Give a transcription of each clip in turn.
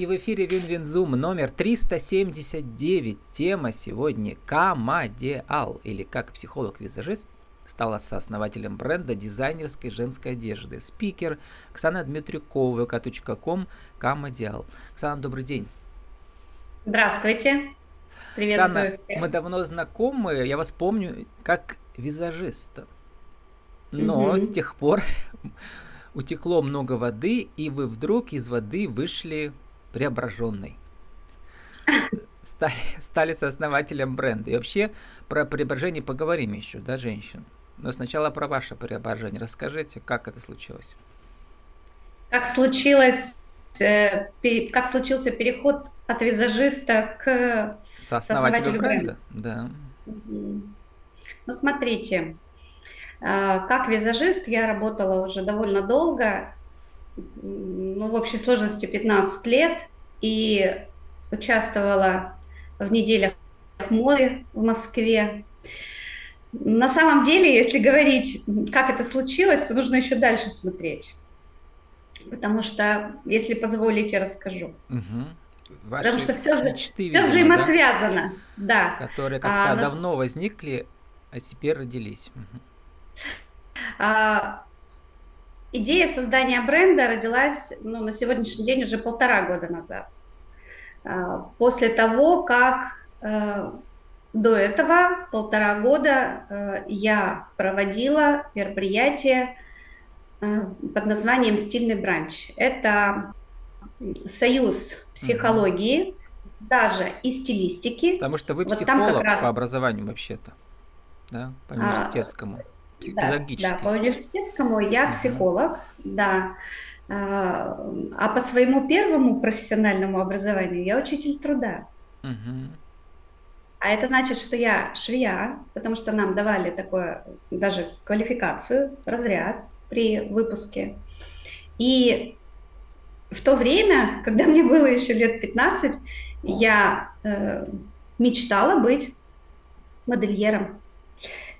И в эфире WinWinZoom номер 379. Тема сегодня Камадеал, или как психолог-визажист стала сооснователем бренда дизайнерской женской одежды. Спикер Оксана Дмитрюкова, vk.com, Камадеал. Оксана, добрый день. Здравствуйте. Приветствую Оксана, всех. Мы давно знакомы, я вас помню как визажиста. Но угу. с тех пор утекло много воды, и вы вдруг из воды вышли преображенной. Стали, стали сооснователем бренда. И вообще про преображение поговорим еще, да, женщин? Но сначала про ваше преображение. Расскажите, как это случилось? Как случилось, э, как случился переход от визажиста к сооснователю бренда? бренда? Да. Ну, смотрите, а, как визажист я работала уже довольно долго, ну, в общей сложности 15 лет, и участвовала в неделях моды в Москве. На самом деле, если говорить, как это случилось, то нужно еще дальше смотреть. Потому что, если позволите, расскажу. Угу. Ваши Потому что все, мечты, все видимо, взаимосвязано. Да? да. Которые как-то а, давно возникли, а теперь родились. Угу. А, идея создания бренда родилась ну, на сегодняшний день уже полтора года назад. А, после того, как э, до этого полтора года э, я проводила мероприятие э, под названием «Стильный бранч». Это союз психологии, даже и стилистики. Потому что вы психолог вот раз... по образованию вообще-то, да, по а, университетскому. Психологически. Да, да, по университетскому я uh-huh. психолог, да. А, а по своему первому профессиональному образованию я учитель труда. Uh-huh. А это значит, что я швея, потому что нам давали такое, даже квалификацию, разряд при выпуске. И в то время, когда мне было еще лет 15, я э, мечтала быть модельером.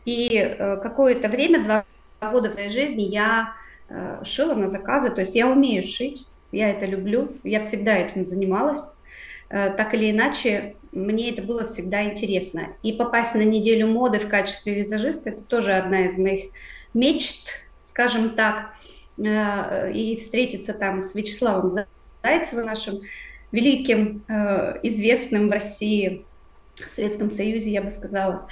И э, какое-то время, два года в своей жизни я э, шила на заказы, то есть я умею шить, я это люблю, я всегда этим занималась. Э, так или иначе, мне это было всегда интересно. И попасть на неделю моды в качестве визажиста – это тоже одна из моих мечт, скажем так. И встретиться там с Вячеславом Зайцевым, нашим великим, известным в России, в Советском Союзе, я бы сказала,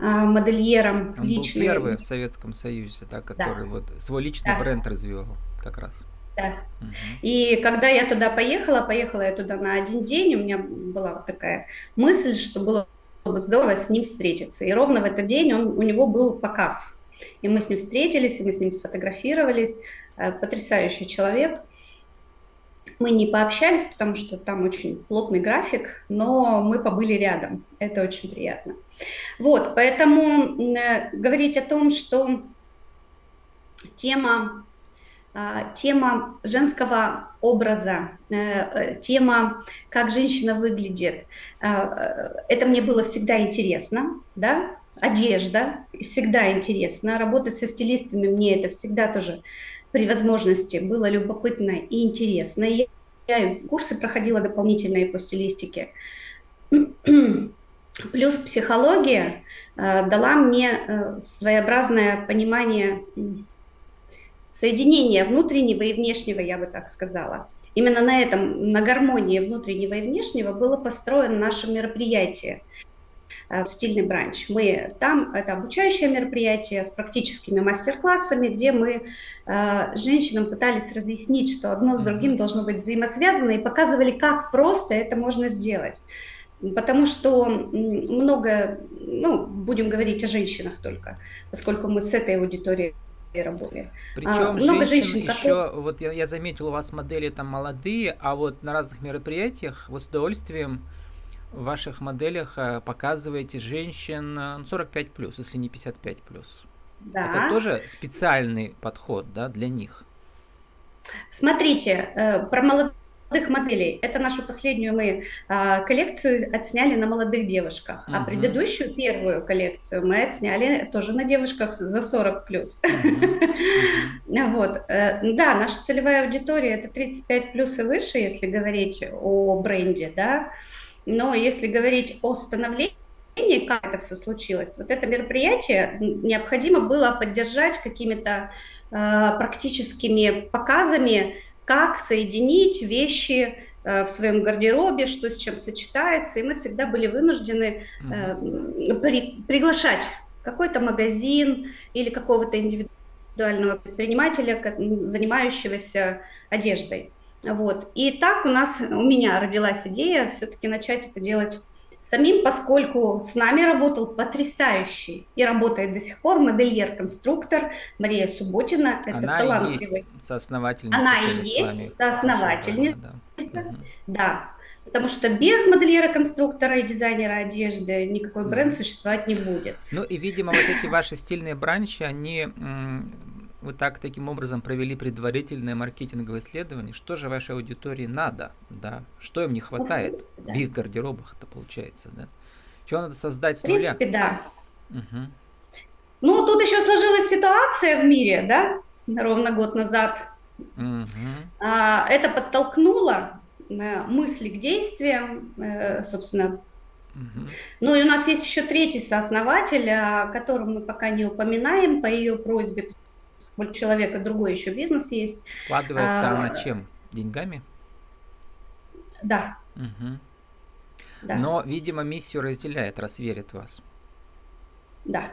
модельером Он личный. был первый в Советском Союзе, да, который да. вот свой личный да. бренд развивал как раз. Да. Угу. И когда я туда поехала, поехала я туда на один день, у меня была вот такая мысль, что было бы здорово с ним встретиться. И ровно в этот день он, у него был показ. И мы с ним встретились, и мы с ним сфотографировались. Э, потрясающий человек. Мы не пообщались, потому что там очень плотный график, но мы побыли рядом. Это очень приятно. Вот, поэтому э, говорить о том, что тема, э, тема женского образа, э, э тема, как женщина выглядит, э, это мне было всегда интересно, да, одежда всегда интересно, работать со стилистами мне это всегда тоже при возможности было любопытно и интересно. Я, я курсы проходила дополнительные по стилистике. Плюс психология э, дала мне э, своеобразное понимание соединения внутреннего и внешнего, я бы так сказала. Именно на этом, на гармонии внутреннего и внешнего было построено наше мероприятие. Э, стильный бранч. Мы там, это обучающее мероприятие с практическими мастер-классами, где мы э, женщинам пытались разъяснить, что одно с другим должно быть взаимосвязано, и показывали, как просто это можно сделать. Потому что много, ну, будем говорить о женщинах только, поскольку мы с этой аудиторией работали. Причем а, много женщин, женщин еще, как... вот я, я заметил, у вас модели там молодые, а вот на разных мероприятиях вы с удовольствием в ваших моделях э, показываете женщин 45 э, плюс, если не 55 плюс. Да. Это тоже специальный подход, да, для них. Смотрите, э, про молодых моделей. Это нашу последнюю мы а, коллекцию отсняли на молодых девушках, uh-huh. а предыдущую первую коллекцию мы отсняли тоже на девушках за 40 плюс. Uh-huh. вот, да, наша целевая аудитория это 35 плюс и выше, если говорить о бренде, да. Но если говорить о становлении как это все случилось. Вот это мероприятие необходимо было поддержать какими-то э, практическими показами, как соединить вещи э, в своем гардеробе, что с чем сочетается, и мы всегда были вынуждены э, при, приглашать какой-то магазин или какого-то индивидуального предпринимателя, занимающегося одеждой. Вот. И так у нас, у меня родилась идея все-таки начать это делать самим, поскольку с нами работал потрясающий и работает до сих пор модельер-конструктор Мария Субботина. Это Она талантливый. И есть соосновательница. Она и есть соосновательница. Да, да. Потому что без модельера-конструктора и дизайнера одежды никакой бренд существовать не будет. Ну и, видимо, вот эти ваши стильные бранчи, они вы так таким образом провели предварительное маркетинговое исследование, что же вашей аудитории надо, да, что им не хватает принципе, да. в их гардеробах-то получается, да, чего надо создать с нуля. В принципе, да. Угу. Ну, тут еще сложилась ситуация в мире, да, ровно год назад. Угу. Это подтолкнуло э, мысли к действиям, э, собственно, Угу. Ну и у нас есть еще третий сооснователь, о котором мы пока не упоминаем по ее просьбе, у человека другой еще бизнес есть. Вкладывается а, она чем? Деньгами? Да. Угу. да. Но, видимо, миссию разделяет, раз верит вас. Да.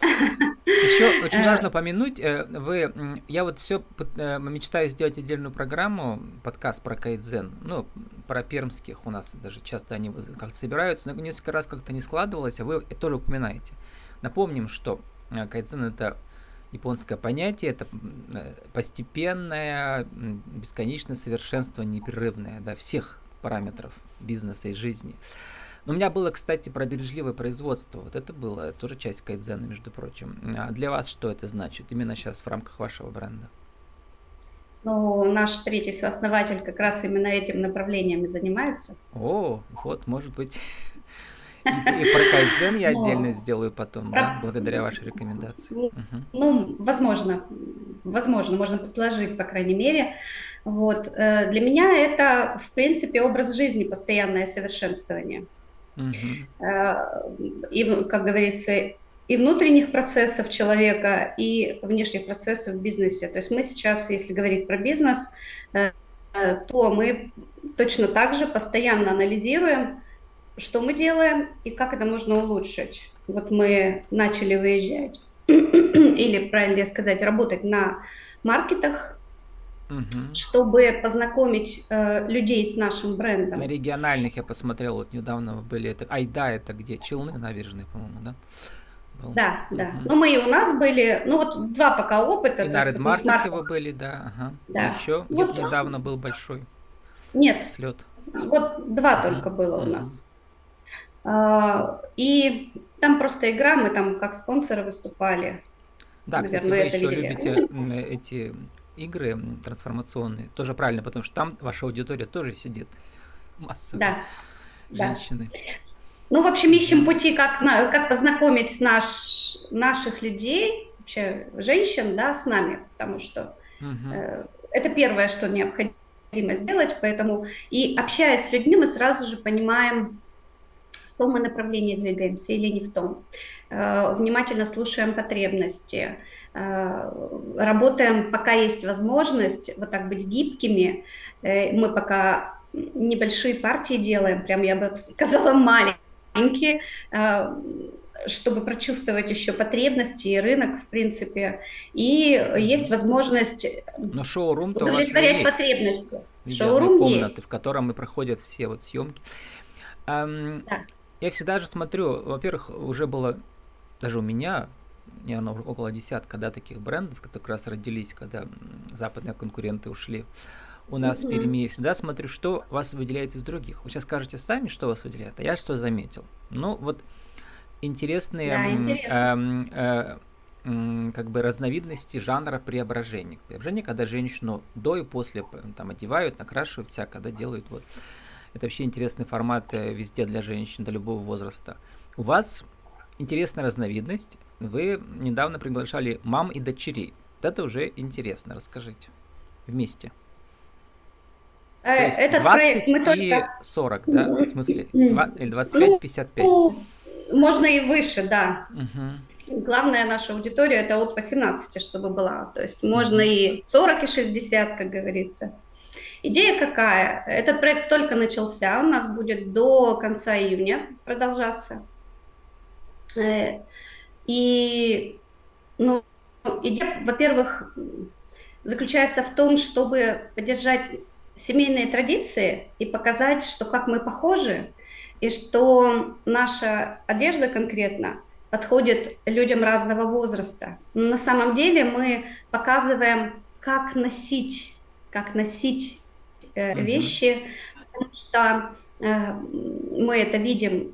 Еще очень важно упомянуть, э, вы, я вот все э, мечтаю сделать отдельную программу, подкаст про кайдзен, ну, про пермских у нас даже часто они как-то собираются, но несколько раз как-то не складывалось, а вы тоже упоминаете. Напомним, что Э, кайдзен это японское понятие, это э, постепенное, бесконечное совершенство непрерывное да, всех параметров бизнеса и жизни. Но у меня было, кстати, про бережливое производство. Вот это было тоже часть кайдзена, между прочим. А для вас что это значит именно сейчас в рамках вашего бренда? Ну, наш третий сооснователь как раз именно этим направлением и занимается. О, вот, может быть, И, про кайдзен я отдельно сделаю потом, да, благодаря вашей рекомендации. Ну, ну, возможно, возможно, можно предложить, по крайней мере. Вот. Э, для меня это, в принципе, образ жизни, постоянное совершенствование. Э, и, как говорится, и внутренних процессов человека, и внешних процессов в бизнесе. То есть мы сейчас, если говорить про бизнес, э, то мы точно так же постоянно анализируем, что мы делаем и как это можно улучшить. Вот мы начали выезжать, или, правильнее сказать, работать на маркетах, угу. чтобы познакомить э, людей с нашим брендом. На региональных я посмотрел, вот недавно были, это Айда, это где? Челны набережные, по-моему, да? Был. Да, угу. да. Ну, мы и у нас были, ну, вот два пока опыта. И на Red Market вы были, да, ага. Да. И еще вот, недавно был большой Нет. Слет. Вот два ага. только было у нас. А, и там просто игра, мы там как спонсоры выступали. Да, Наверное, кстати, вы еще видели. любите эти игры трансформационные. Тоже правильно, потому что там ваша аудитория тоже сидит массово. Да. Женщины. Да. Ну, в общем, ищем пути, как, как познакомить наш, наших людей, вообще женщин, да, с нами, потому что угу. э, это первое, что необходимо сделать, поэтому и общаясь с людьми, мы сразу же понимаем, том мы направлении двигаемся или не в том. Э, внимательно слушаем потребности, э, работаем, пока есть возможность вот так быть гибкими. Э, мы пока небольшие партии делаем, прям я бы сказала маленькие, чтобы прочувствовать еще потребности и рынок, в принципе. И есть возможность Но шоурум удовлетворять потребности. Шоурум комнаты, есть. в котором и проходят все вот съемки. Эм, да. Я всегда же смотрю, во-первых, уже было даже у меня, не оно около десятка, да, таких брендов, которые как раз родились, когда западные конкуренты ушли у нас mm-hmm. в Перми. Я всегда смотрю, что вас выделяет из других. Вы сейчас скажете сами, что вас выделяет, а я что заметил. Ну, вот интересные да, э, э, как бы разновидности жанра преображения. Преображение, когда женщину до и после там одевают, накрашивают всяко, когда делают вот. Это вообще интересный формат э, везде для женщин, до любого возраста. У вас интересная разновидность. Вы недавно приглашали мам и дочерей. Вот это уже интересно. Расскажите. Вместе. Э, этот 20 проект мы и только... 40, да? В смысле? 20, или 25, 55? Ну, можно и выше, да. Угу. Главная наша аудитория это от 18, чтобы была. То есть можно и 40, и 60, как говорится. Идея какая? Этот проект только начался, у нас будет до конца июня продолжаться. Э, и, ну, идея, во-первых, заключается в том, чтобы поддержать семейные традиции и показать, что как мы похожи, и что наша одежда конкретно подходит людям разного возраста. На самом деле мы показываем, как носить, как носить mm-hmm. вещи, потому что э, мы это видим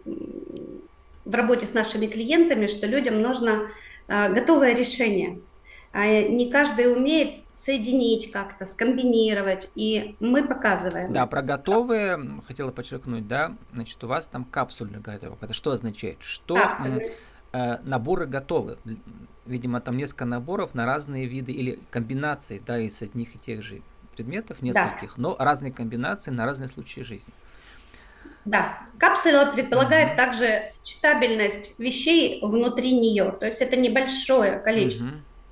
в работе с нашими клиентами, что людям нужно э, готовое решение. А не каждый умеет соединить как-то, скомбинировать, и мы показываем. Да, про готовые хотела подчеркнуть, да, значит, у вас там капсульный гардероб. Это что означает? Что э, наборы готовы? Видимо, там несколько наборов на разные виды или комбинации, да, из одних и тех же предметов, нескольких, да. но разные комбинации на разные случаи жизни. Да, капсула предполагает угу. также сочетабельность вещей внутри нее, то есть это небольшое количество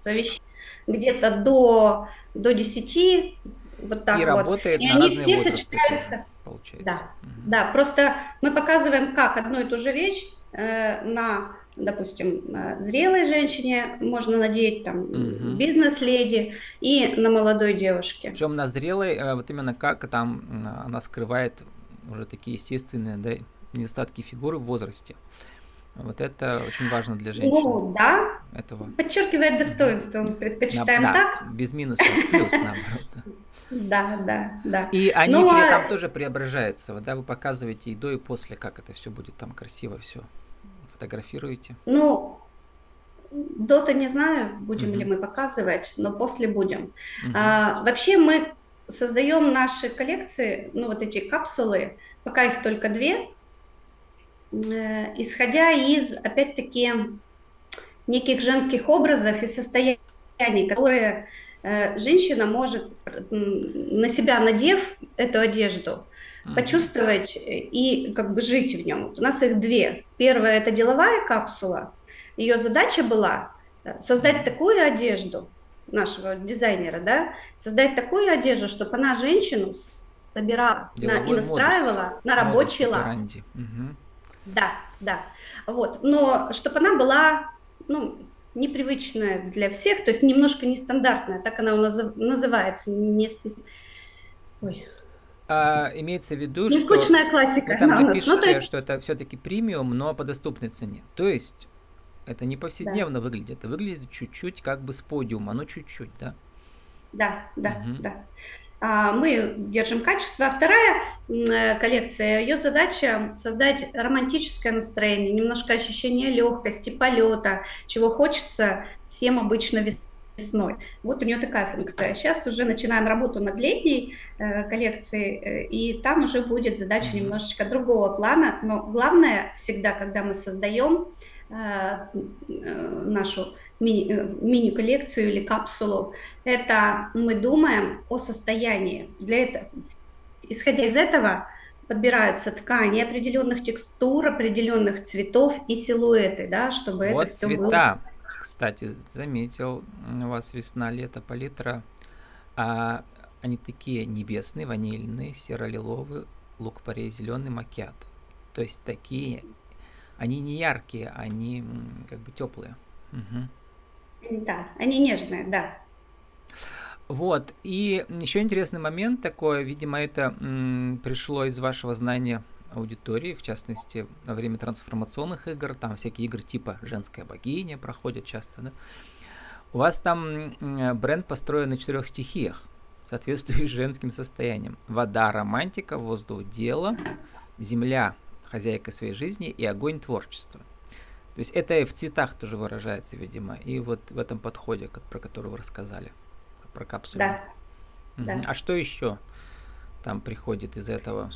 угу. вещей где-то до, до 10, вот так и вот. Работает и на они все сочетаются. Получается. Да, угу. да, просто мы показываем, как одну и ту же вещь э, на, допустим, э, зрелой женщине можно надеть, там, угу. бизнес-леди и на молодой девушке. Причем на зрелой, э, вот именно как там она скрывает уже такие естественные да, недостатки фигуры в возрасте. Вот это очень важно для женщин. Ну, да. Этого. Подчеркивает достоинство. Мы предпочитаем На, так. Да, без минуса, плюс, наоборот. Да, да, да. И они ну, при а этом тоже преображаются. Вот, да, вы показываете и до, и после, как это все будет там красиво все. Фотографируете. Ну, до-то не знаю, будем угу. ли мы показывать, но после будем. Угу. А, вообще мы создаем наши коллекции, ну вот эти капсулы, пока их только две, Э, исходя из, опять-таки, неких женских образов и состояний, которые женщина может, на себя надев эту одежду, почувствовать и как бы жить в нем. У нас их две. Первая это деловая капсула. Ее задача была э, создать такую одежду нашего дизайнера, да, создать такую одежду, чтобы она женщину собирала на, и настраивала модус, на рабочий лад. Угу. Да, да. Вот. Но чтобы она была, ну, непривычная для всех, то есть немножко нестандартная, так она у нас называется. Не... Ой. А, имеется в виду, не что... скучная классика. Там же пишете, ну, то есть... что это все-таки премиум, но по доступной цене. То есть это не повседневно да. выглядит, это выглядит чуть-чуть как бы с подиума, но чуть-чуть, да? Да, да, угу. да. А, мы держим качество. А вторая э, коллекция, ее задача создать романтическое настроение, немножко ощущение легкости, полета, чего хочется всем обычно весной. Вот у нее такая функция. Сейчас уже начинаем работу над летней э, коллекцией, э, и там уже будет задача немножечко другого плана. Но главное всегда, когда мы создаем э, нашу мини, э, мини-коллекцию или капсулу, это мы думаем о состоянии. Для этого, исходя из этого, подбираются ткани определенных текстур, определенных цветов и силуэты, да, чтобы вот это все цвета. было. Кстати, заметил, у вас весна, лето, палитра. А они такие небесные, ванильные, серо-лиловый, лук-порей, зеленый макет. То есть такие, они не яркие, они как бы теплые. Угу. Да, они нежные, да. Вот, и еще интересный момент такой, видимо, это м, пришло из вашего знания аудитории, в частности, во время трансформационных игр, там всякие игры типа «Женская богиня» проходят часто, да? У вас там бренд построен на четырех стихиях, соответствующих женским состоянием. Вода – романтика, воздух – дело, земля – хозяйка своей жизни и огонь – творчество. То есть это и в цветах тоже выражается, видимо, и вот в этом подходе, про который вы рассказали, про капсулу. Да. Угу. да. А что еще там приходит из этого,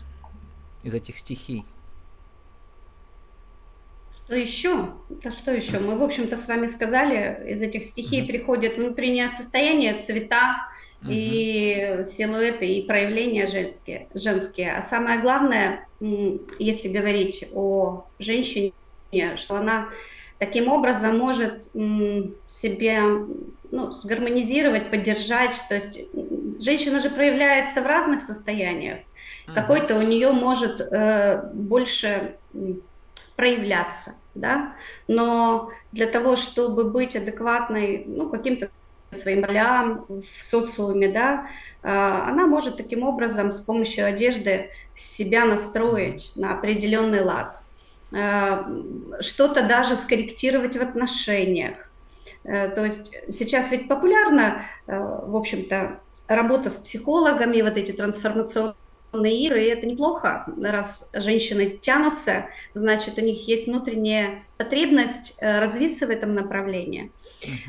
из этих стихий? Что еще? Да что еще? Мы, в общем-то, с вами сказали, из этих стихий mm приходит внутреннее состояние, цвета mm и силуэты, и проявления женские, женские. А самое главное, если говорить о женщине, что она таким образом может себе ну, сгармонизировать, поддержать. То есть женщина же проявляется в разных состояниях. uh Какой-то у нее может э, больше проявляться, да, но для того, чтобы быть адекватной, ну, каким-то своим ролям в социуме, да, а, она может таким образом с помощью одежды себя настроить на определенный лад, а, что-то даже скорректировать в отношениях. Э, то есть сейчас ведь популярна, э, в общем-то, работа с психологами, вот эти трансформационные игры, и это неплохо, раз женщины тянутся, значит, у них есть внутренняя потребность э, развиться в этом направлении.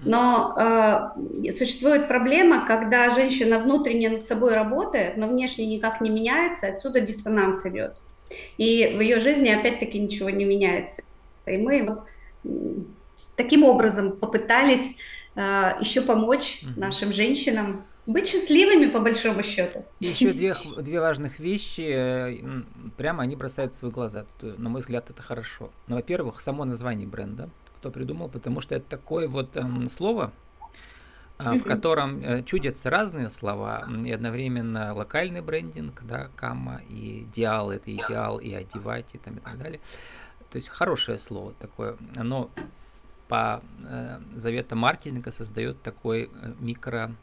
Но э, существует проблема, когда женщина внутренне над собой работает, но внешне никак не меняется, отсюда диссонанс идет. И в ее жизни опять-таки ничего не меняется. И мы вот таким образом попытались э, еще помочь нашим женщинам быть счастливыми, по большому счету. И еще две, две важных вещи, э, прямо они бросаются в глаза. На мой взгляд, это хорошо. Ну, во-первых, само название бренда, кто придумал, потому что это такое вот эм, слово, э, в котором э, чудятся разные слова, и одновременно локальный брендинг, да, кама, и идеал, это идеал, и одевать, и, там, и так далее. То есть хорошее слово такое, оно по э, заветам маркетинга создает такой микро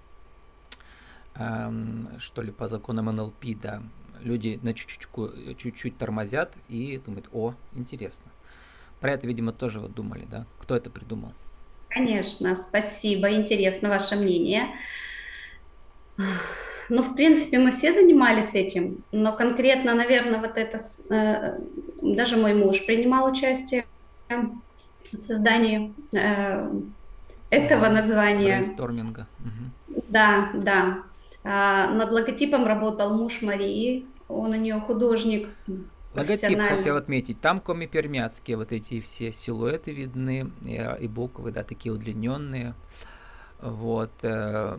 что ли, по законам НЛП, да, люди на чуть-чуть, чуть-чуть тормозят и думают, о, интересно. Про это, видимо, тоже вот думали, да? Кто это придумал? Конечно, спасибо, интересно ваше мнение. Ну, в принципе, мы все занимались этим, но конкретно, наверное, вот это, э, даже мой муж принимал участие в создании э, этого названия. Брейнсторминга. Угу. Да, да. А, над логотипом работал муж Марии, он у нее художник. Логотип хотел отметить, там коми-пермяцкие вот эти все силуэты видны, и, э, и буквы, да, такие удлиненные. Вот. Э,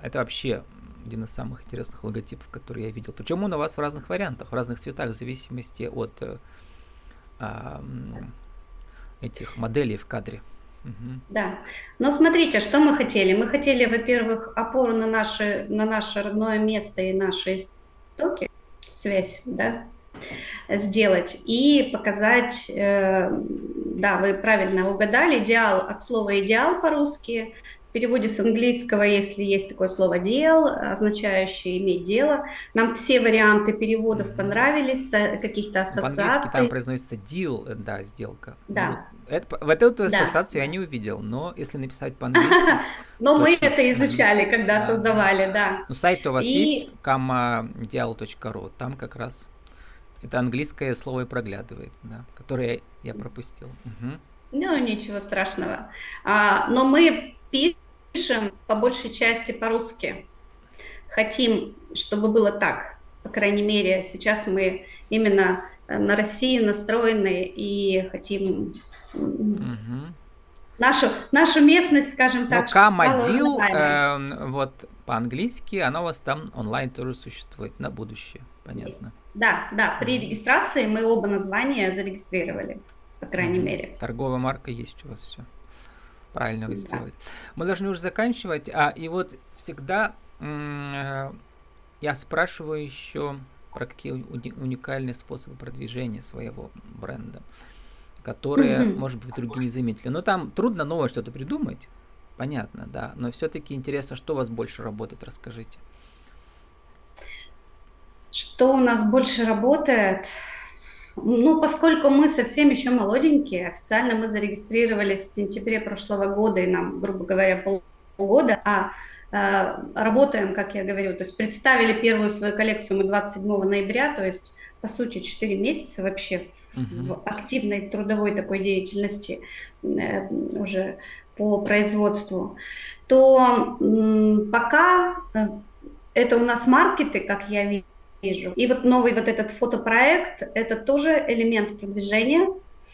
это вообще один из самых интересных логотипов, которые я видел. Причем он у вас в разных вариантах, в разных цветах, в зависимости от а, этих моделей в кадре. Да. Но смотрите, что мы хотели. Мы хотели, во-первых, опору на наше, на наше родное место и наши истоки, связь, да, сделать и показать, э, да, вы правильно угадали, идеал от слова идеал по-русски, в переводе с английского, если есть такое слово «дел», означающее «иметь дело». Нам все варианты переводов понравились, каких-то ассоциаций. там произносится «deal», э, да, сделка. Да. Вот, это, вот эту ассоциацию да. я не увидел, но если написать по-английски... Но мы это изучали, когда создавали, да. Ну, сайт у вас есть, kamadial.ru, там как раз это английское слово и проглядывает, да, которое я пропустил. Ну, ничего страшного. А, но мы пишем по большей части по-русски. Хотим, чтобы было так. По крайней мере, сейчас мы именно э, на Россию настроены и хотим угу. нашу, нашу местность, скажем так, Но Камадил, э, вот по-английски, она у вас там онлайн тоже существует на будущее, понятно. Да, да, при регистрации мы оба названия зарегистрировали, по крайней угу. мере. Торговая марка есть у вас все. Правильно вы сделали. Мы должны уже заканчивать. А и вот всегда э, я спрашиваю еще про какие уникальные способы продвижения своего бренда, которые, mm-hmm. может быть, другие не заметили. Но там трудно новое что-то придумать, понятно, да. Но все-таки интересно, что у вас больше работает, расскажите. Что у нас больше работает? Ну, поскольку мы совсем еще молоденькие, официально мы зарегистрировались в сентябре прошлого года, и нам, грубо говоря, полгода, а э, работаем, как я говорю, то есть представили первую свою коллекцию мы 27 ноября, то есть, по сути, 4 месяца вообще в активной трудовой такой деятельности э, уже по производству, то пока э, это у нас маркеты, как я вижу. И вот новый вот этот фотопроект, это тоже элемент продвижения,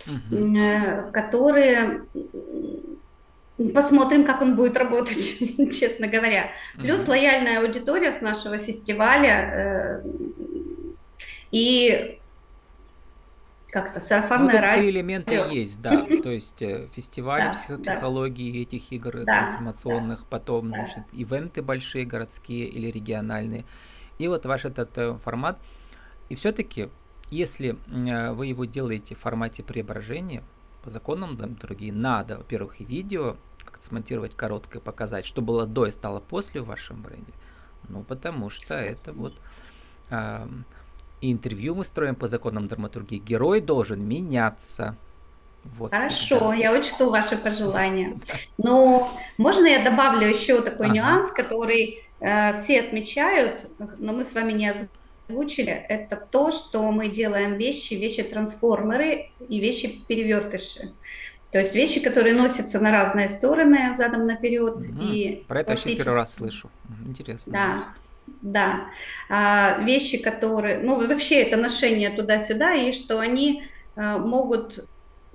uh-huh. который Посмотрим, как он будет работать, честно говоря. Плюс лояльная аудитория с нашего фестиваля э, и как-то сарафанное ну, радио. элементы есть, да. То есть э, фестивали да, психологии да. этих игр да, трансформационных, да, потом, да. значит, ивенты большие, городские или региональные. И вот ваш этот э, формат. И все-таки, если э, вы его делаете в формате преображения, по законам другие надо, во-первых, и видео как-то смонтировать короткое, показать, что было до и стало после в вашем бренде. Ну, потому что это вот э, и интервью мы строим по законам драматургии. Герой должен меняться. Вот Хорошо, всегда. я учту ваши пожелания. Но можно я добавлю еще такой ага. нюанс, который все отмечают, но мы с вами не озвучили. Это то, что мы делаем вещи, вещи-трансформеры и вещи-перевертыши. То есть вещи, которые носятся на разные стороны, задом наперед. Угу. И Про это я первый раз слышу. Интересно. Да. Да, а, вещи, которые, ну вообще это ношение туда-сюда, и что они а, могут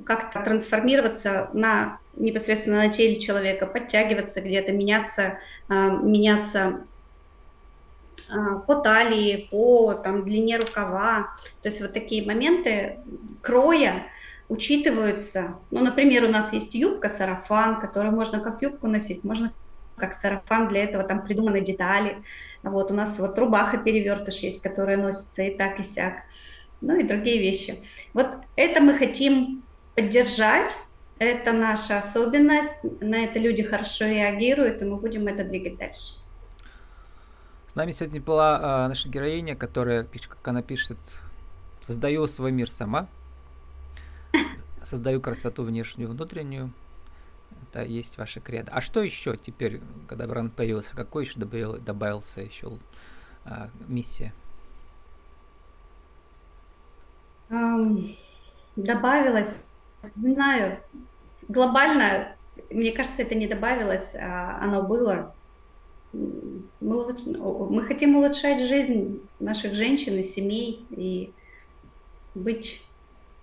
как-то трансформироваться на непосредственно на теле человека, подтягиваться где-то, меняться, а, меняться а, по талии, по там, длине рукава. То есть вот такие моменты кроя учитываются. Ну, например, у нас есть юбка-сарафан, которую можно как юбку носить, можно как сарафан, для этого там придуманы детали. Вот у нас вот рубаха-перевертыш есть, которая носится и так, и сяк. Ну и другие вещи. Вот это мы хотим поддержать, это наша особенность, на это люди хорошо реагируют, и мы будем это двигать дальше. С нами сегодня была э, наша героиня, которая, как она пишет, создаю свой мир сама, создаю красоту внешнюю, внутреннюю, это есть ваша кредо. А что еще теперь, когда бренд появился, какой еще добавил, добавился еще а, миссия? Um, добавилось, не знаю, глобально, мне кажется, это не добавилось, а оно было. Мы, мы хотим улучшать жизнь наших женщин и семей и быть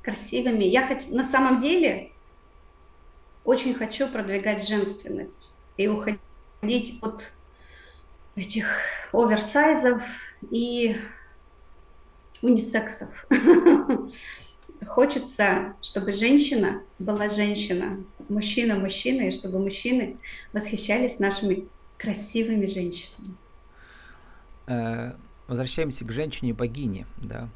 красивыми. Я хочу, на самом деле, очень хочу продвигать женственность и уходить от этих оверсайзов и унисексов. Хочется, чтобы женщина была женщина, мужчина мужчина, и чтобы мужчины восхищались нашими красивыми женщинами. Э, возвращаемся к женщине-богине, да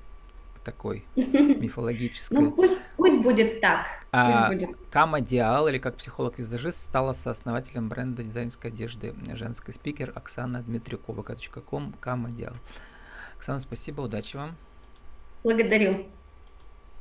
такой мифологической. Ну пусть, пусть будет так. А будет. Кама Диал, или как психолог-визажист, стала сооснователем бренда дизайнерской одежды женской спикер Оксана Дмитрюкова. .ком Кама Диал. Оксана, спасибо, удачи вам. Благодарю.